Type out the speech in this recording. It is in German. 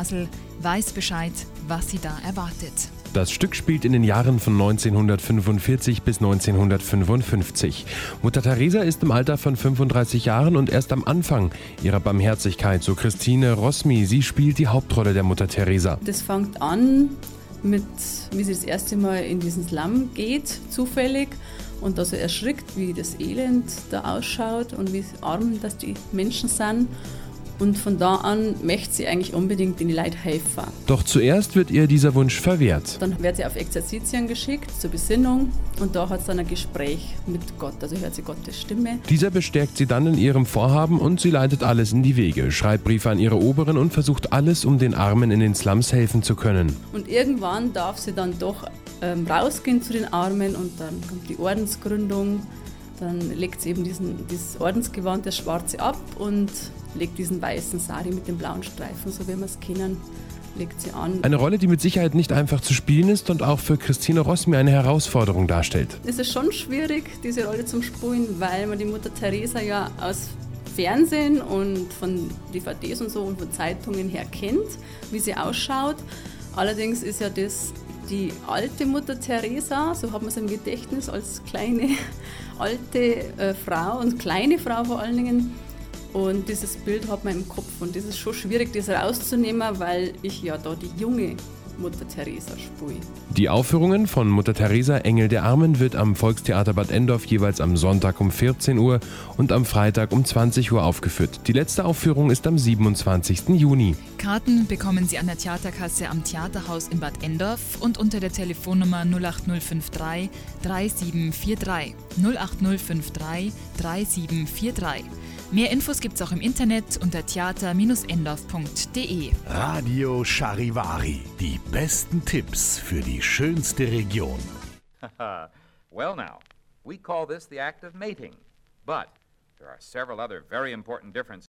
Basel weiß Bescheid, was sie da erwartet. Das Stück spielt in den Jahren von 1945 bis 1955. Mutter Teresa ist im Alter von 35 Jahren und erst am Anfang ihrer Barmherzigkeit, so Christine Rosmi. Sie spielt die Hauptrolle der Mutter Teresa. Das fängt an mit, wie sie das erste Mal in diesen Slum geht, zufällig und da so erschrickt, wie das Elend da ausschaut und wie arm das die Menschen sind. Und von da an möchte sie eigentlich unbedingt in die Leute helfen. Doch zuerst wird ihr dieser Wunsch verwehrt. Dann wird sie auf Exerzitien geschickt zur Besinnung und da hat sie dann ein Gespräch mit Gott, also hört sie Gottes Stimme. Dieser bestärkt sie dann in ihrem Vorhaben und sie leitet alles in die Wege, schreibt Briefe an ihre Oberen und versucht alles, um den Armen in den Slums helfen zu können. Und irgendwann darf sie dann doch ähm, rausgehen zu den Armen und dann kommt die Ordensgründung. Dann legt sie eben diesen, dieses Ordensgewand, das Schwarze ab und legt diesen weißen Sari mit den blauen Streifen, so wie wir es kennen, legt sie an. Eine Rolle, die mit Sicherheit nicht einfach zu spielen ist und auch für Christine Rossmi eine Herausforderung darstellt. Es ist schon schwierig, diese Rolle zu spielen, weil man die Mutter Teresa ja aus Fernsehen und von DVDs und so und von Zeitungen her kennt, wie sie ausschaut. Allerdings ist ja das die alte Mutter Teresa, so hat man es im Gedächtnis als kleine alte äh, Frau und kleine Frau vor allen Dingen. Und dieses Bild hat man im Kopf und das ist schon schwierig, das rauszunehmen, weil ich ja da die junge Mutter Teresa spiele. Die Aufführungen von Mutter Teresa Engel der Armen wird am Volkstheater Bad Endorf jeweils am Sonntag um 14 Uhr und am Freitag um 20 Uhr aufgeführt. Die letzte Aufführung ist am 27. Juni. Karten bekommen Sie an der Theaterkasse am Theaterhaus in Bad Endorf und unter der Telefonnummer 08053 3743 08053 3743. Mehr Infos gibt's auch im Internet unter theater-endorf.de. Radio Charivari. Die besten Tipps für die schönste Region. well, now, we call this the act of mating. But there are several other very important differences.